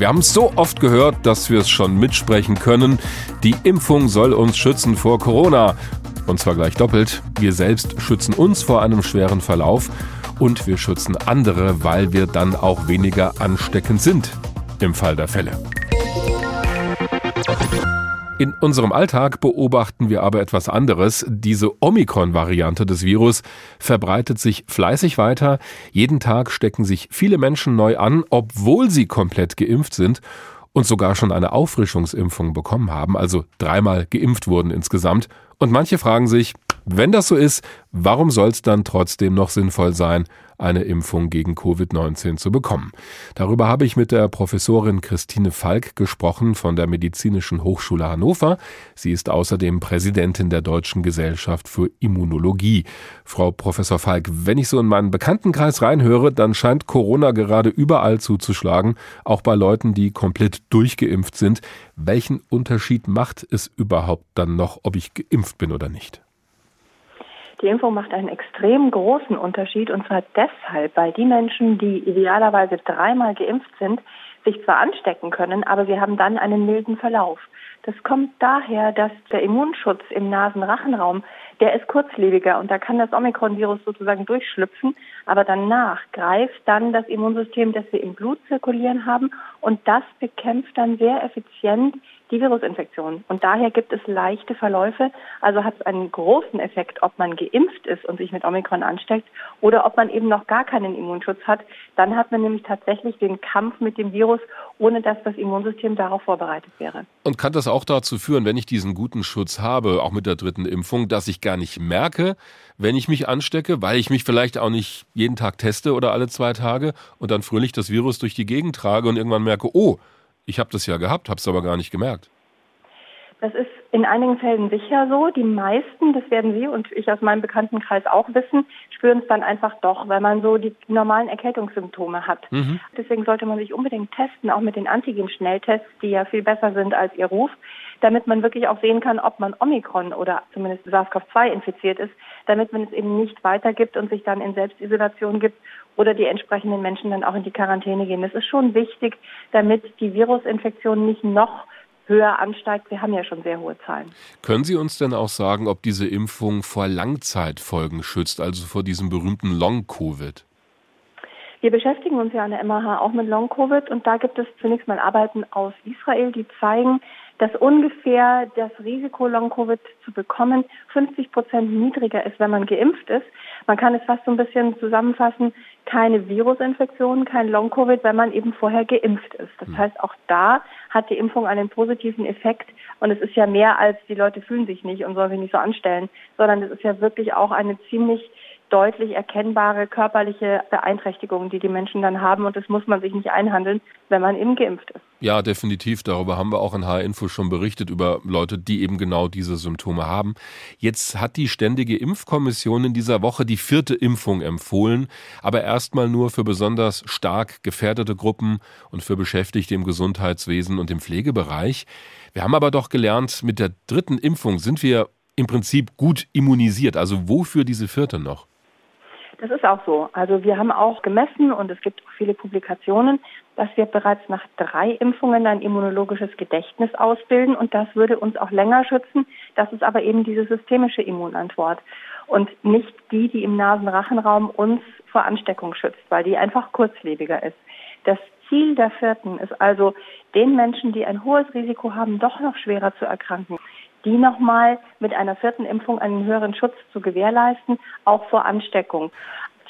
Wir haben es so oft gehört, dass wir es schon mitsprechen können. Die Impfung soll uns schützen vor Corona. Und zwar gleich doppelt. Wir selbst schützen uns vor einem schweren Verlauf und wir schützen andere, weil wir dann auch weniger ansteckend sind. Im Fall der Fälle. In unserem Alltag beobachten wir aber etwas anderes. Diese Omikron-Variante des Virus verbreitet sich fleißig weiter. Jeden Tag stecken sich viele Menschen neu an, obwohl sie komplett geimpft sind und sogar schon eine Auffrischungsimpfung bekommen haben, also dreimal geimpft wurden insgesamt. Und manche fragen sich, wenn das so ist, warum soll es dann trotzdem noch sinnvoll sein, eine Impfung gegen Covid-19 zu bekommen? Darüber habe ich mit der Professorin Christine Falk gesprochen von der Medizinischen Hochschule Hannover. Sie ist außerdem Präsidentin der Deutschen Gesellschaft für Immunologie. Frau Professor Falk, wenn ich so in meinen Bekanntenkreis reinhöre, dann scheint Corona gerade überall zuzuschlagen, auch bei Leuten, die komplett durchgeimpft sind. Welchen Unterschied macht es überhaupt dann noch, ob ich geimpft bin oder nicht? Die Impfung macht einen extrem großen Unterschied und zwar deshalb, weil die Menschen, die idealerweise dreimal geimpft sind, sich zwar anstecken können, aber sie haben dann einen milden Verlauf. Das kommt daher, dass der Immunschutz im Nasenrachenraum, der ist kurzlebiger und da kann das Omikron-Virus sozusagen durchschlüpfen, aber danach greift dann das Immunsystem, das wir im Blut zirkulieren haben und das bekämpft dann sehr effizient die Virusinfektion. Und daher gibt es leichte Verläufe. Also hat es einen großen Effekt, ob man geimpft ist und sich mit Omikron ansteckt oder ob man eben noch gar keinen Immunschutz hat. Dann hat man nämlich tatsächlich den Kampf mit dem Virus, ohne dass das Immunsystem darauf vorbereitet wäre. Und kann das auch dazu führen, wenn ich diesen guten Schutz habe, auch mit der dritten Impfung, dass ich gar nicht merke, wenn ich mich anstecke, weil ich mich vielleicht auch nicht jeden Tag teste oder alle zwei Tage und dann fröhlich das Virus durch die Gegend trage und irgendwann merke, oh, ich habe das ja gehabt, habe es aber gar nicht gemerkt. Das ist in einigen Fällen sicher so. Die meisten, das werden Sie und ich aus meinem Bekanntenkreis auch wissen, spüren es dann einfach doch, weil man so die normalen Erkältungssymptome hat. Mhm. Deswegen sollte man sich unbedingt testen, auch mit den Antigen-Schnelltests, die ja viel besser sind als ihr Ruf, damit man wirklich auch sehen kann, ob man Omikron oder zumindest SARS-CoV-2 infiziert ist, damit man es eben nicht weitergibt und sich dann in Selbstisolation gibt oder die entsprechenden Menschen dann auch in die Quarantäne gehen. Das ist schon wichtig, damit die Virusinfektion nicht noch höher ansteigt. Wir haben ja schon sehr hohe Zahlen. Können Sie uns denn auch sagen, ob diese Impfung vor Langzeitfolgen schützt, also vor diesem berühmten Long-Covid? Wir beschäftigen uns ja an der MAH auch mit Long-Covid und da gibt es zunächst mal Arbeiten aus Israel, die zeigen, dass ungefähr das Risiko, Long-Covid zu bekommen, 50 Prozent niedriger ist, wenn man geimpft ist. Man kann es fast so ein bisschen zusammenfassen, keine Virusinfektion, kein Long-Covid, wenn man eben vorher geimpft ist. Das hm. heißt, auch da hat die Impfung einen positiven Effekt. Und es ist ja mehr als die Leute fühlen sich nicht und sollen sich nicht so anstellen, sondern es ist ja wirklich auch eine ziemlich deutlich erkennbare körperliche Beeinträchtigungen, die die Menschen dann haben. Und das muss man sich nicht einhandeln, wenn man eben geimpft ist. Ja, definitiv. Darüber haben wir auch in HR-Info schon berichtet, über Leute, die eben genau diese Symptome haben. Jetzt hat die Ständige Impfkommission in dieser Woche die vierte Impfung empfohlen, aber erstmal nur für besonders stark gefährdete Gruppen und für Beschäftigte im Gesundheitswesen und im Pflegebereich. Wir haben aber doch gelernt, mit der dritten Impfung sind wir im Prinzip gut immunisiert. Also wofür diese vierte noch? Das ist auch so. Also wir haben auch gemessen und es gibt auch viele Publikationen, dass wir bereits nach drei Impfungen ein immunologisches Gedächtnis ausbilden und das würde uns auch länger schützen. Das ist aber eben diese systemische Immunantwort und nicht die, die im Nasenrachenraum uns vor Ansteckung schützt, weil die einfach kurzlebiger ist. Das Ziel der vierten ist also, den Menschen, die ein hohes Risiko haben, doch noch schwerer zu erkranken, die nochmal mit einer vierten Impfung einen höheren Schutz zu gewährleisten, auch vor Ansteckung.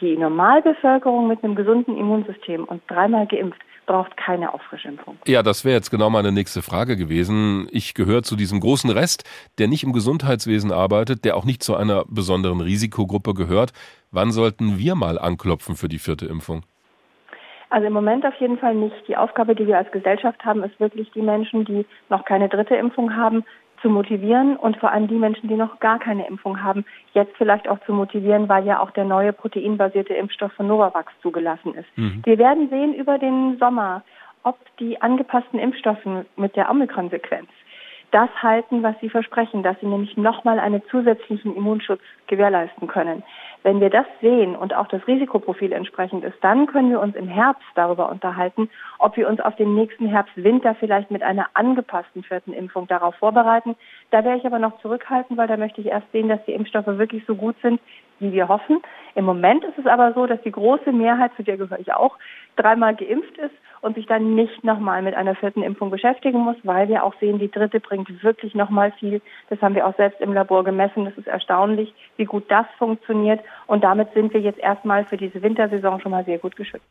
Die Normalbevölkerung mit einem gesunden Immunsystem und dreimal geimpft braucht keine Auffrischimpfung. Ja, das wäre jetzt genau meine nächste Frage gewesen. Ich gehöre zu diesem großen Rest, der nicht im Gesundheitswesen arbeitet, der auch nicht zu einer besonderen Risikogruppe gehört. Wann sollten wir mal anklopfen für die vierte Impfung? Also im Moment auf jeden Fall nicht. Die Aufgabe, die wir als Gesellschaft haben, ist wirklich die Menschen, die noch keine dritte Impfung haben, zu motivieren und vor allem die Menschen, die noch gar keine Impfung haben, jetzt vielleicht auch zu motivieren, weil ja auch der neue proteinbasierte Impfstoff von Novavax zugelassen ist. Mhm. Wir werden sehen über den Sommer, ob die angepassten Impfstoffe mit der Omikron-Sequenz das halten, was sie versprechen, dass sie nämlich nochmal einen zusätzlichen Immunschutz gewährleisten können. Wenn wir das sehen und auch das Risikoprofil entsprechend ist, dann können wir uns im Herbst darüber unterhalten, ob wir uns auf den nächsten Herbst-Winter vielleicht mit einer angepassten vierten Impfung darauf vorbereiten. Da wäre ich aber noch zurückhaltend, weil da möchte ich erst sehen, dass die Impfstoffe wirklich so gut sind, wie wir hoffen. Im Moment ist es aber so, dass die große Mehrheit, zu der gehöre ich auch, dreimal geimpft ist und sich dann nicht nochmal mit einer vierten Impfung beschäftigen muss, weil wir auch sehen, die dritte bringt wirklich nochmal viel. Das haben wir auch selbst im Labor gemessen. Das ist erstaunlich, wie gut das funktioniert. Und damit sind wir jetzt erstmal für diese Wintersaison schon mal sehr gut geschützt.